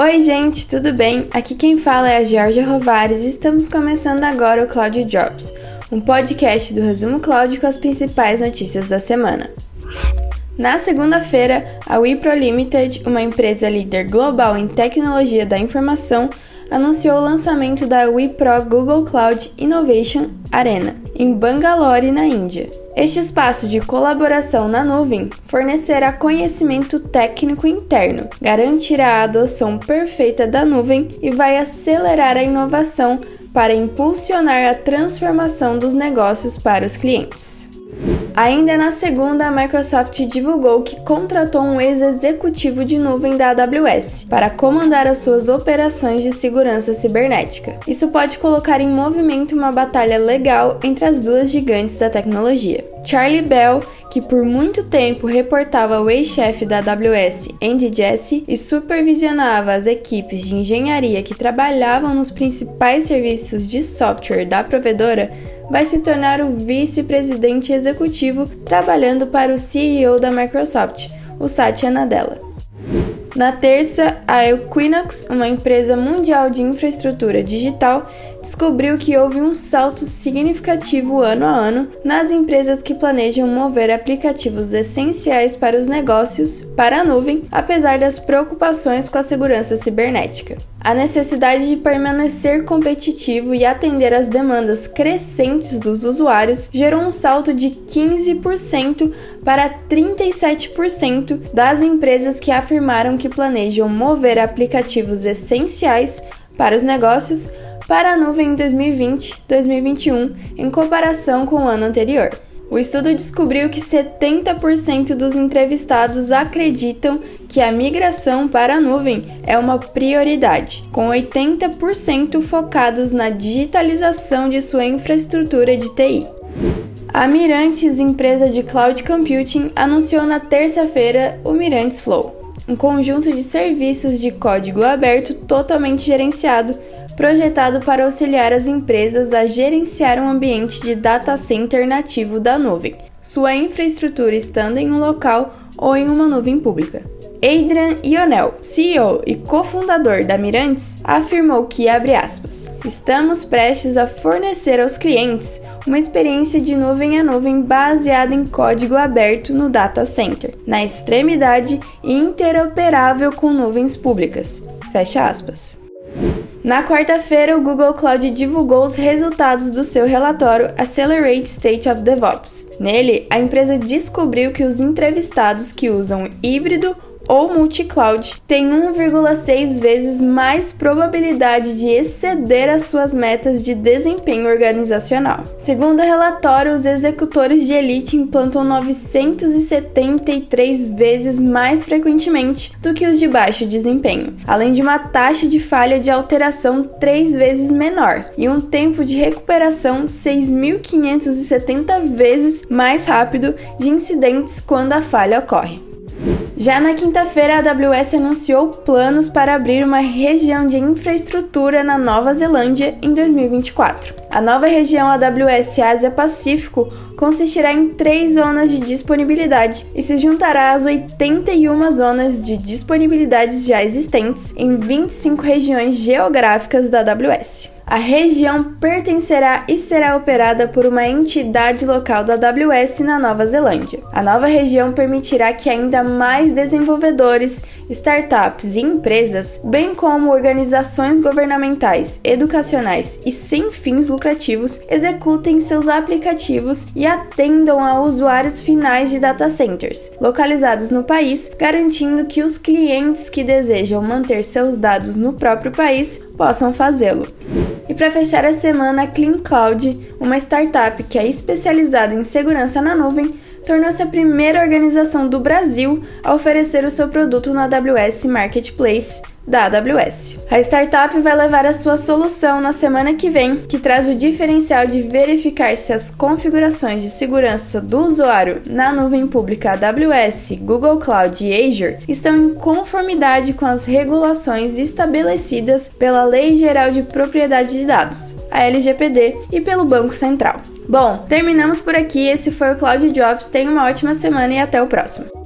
Oi, gente, tudo bem? Aqui quem fala é a Georgia Rovares e estamos começando agora o Cloud Jobs, um podcast do Resumo Cloud com as principais notícias da semana. Na segunda-feira, a Wipro Limited, uma empresa líder global em tecnologia da informação, anunciou o lançamento da Wipro Google Cloud Innovation Arena, em Bangalore, na Índia. Este espaço de colaboração na nuvem fornecerá conhecimento técnico interno, garantirá a adoção perfeita da nuvem e vai acelerar a inovação para impulsionar a transformação dos negócios para os clientes. Ainda na segunda, a Microsoft divulgou que contratou um ex-executivo de nuvem da AWS para comandar as suas operações de segurança cibernética. Isso pode colocar em movimento uma batalha legal entre as duas gigantes da tecnologia. Charlie Bell, que por muito tempo reportava o ex-chefe da AWS, Andy Jassy, e supervisionava as equipes de engenharia que trabalhavam nos principais serviços de software da provedora, vai se tornar o vice-presidente executivo trabalhando para o CEO da Microsoft, o Satya Nadella. Na terça, a Equinox, uma empresa mundial de infraestrutura digital, descobriu que houve um salto significativo ano a ano nas empresas que planejam mover aplicativos essenciais para os negócios para a nuvem, apesar das preocupações com a segurança cibernética. A necessidade de permanecer competitivo e atender às demandas crescentes dos usuários gerou um salto de 15% para 37% das empresas que afirmaram que planejam mover aplicativos essenciais para os negócios para a nuvem em 2020-2021 em comparação com o ano anterior. O estudo descobriu que 70% dos entrevistados acreditam que a migração para a nuvem é uma prioridade, com 80% focados na digitalização de sua infraestrutura de TI. A Mirantes, empresa de cloud computing, anunciou na terça-feira o Mirantes Flow, um conjunto de serviços de código aberto totalmente gerenciado projetado para auxiliar as empresas a gerenciar um ambiente de data center nativo da nuvem, sua infraestrutura estando em um local ou em uma nuvem pública. Adrian Ionel, CEO e cofundador da Mirantes, afirmou que, aspas, estamos prestes a fornecer aos clientes uma experiência de nuvem a nuvem baseada em código aberto no data center, na extremidade e interoperável com nuvens públicas. Fecha aspas. Na quarta-feira, o Google Cloud divulgou os resultados do seu relatório Accelerate State of DevOps. Nele, a empresa descobriu que os entrevistados que usam híbrido ou multi-cloud tem 1,6 vezes mais probabilidade de exceder as suas metas de desempenho organizacional. Segundo o relatório, os executores de elite implantam 973 vezes mais frequentemente do que os de baixo desempenho, além de uma taxa de falha de alteração três vezes menor e um tempo de recuperação 6.570 vezes mais rápido de incidentes quando a falha ocorre. Já na quinta-feira, a AWS anunciou planos para abrir uma região de infraestrutura na Nova Zelândia em 2024. A nova região AWS Ásia-Pacífico consistirá em três zonas de disponibilidade e se juntará às 81 zonas de disponibilidades já existentes em 25 regiões geográficas da AWS. A região pertencerá e será operada por uma entidade local da AWS na Nova Zelândia. A nova região permitirá que ainda mais desenvolvedores, startups e empresas, bem como organizações governamentais, educacionais e sem fins lucrativos, executem seus aplicativos e atendam a usuários finais de data centers, localizados no país, garantindo que os clientes que desejam manter seus dados no próprio país possam fazê-lo. E para fechar a semana, a Clean Cloud, uma startup que é especializada em segurança na nuvem, tornou-se a primeira organização do Brasil a oferecer o seu produto na AWS Marketplace da AWS. A startup vai levar a sua solução na semana que vem, que traz o diferencial de verificar se as configurações de segurança do usuário na nuvem pública AWS, Google Cloud e Azure estão em conformidade com as regulações estabelecidas pela Lei Geral de Propriedade de Dados, a LGPD, e pelo Banco Central. Bom, terminamos por aqui. Esse foi o Cloud Jobs. Tenha uma ótima semana e até o próximo.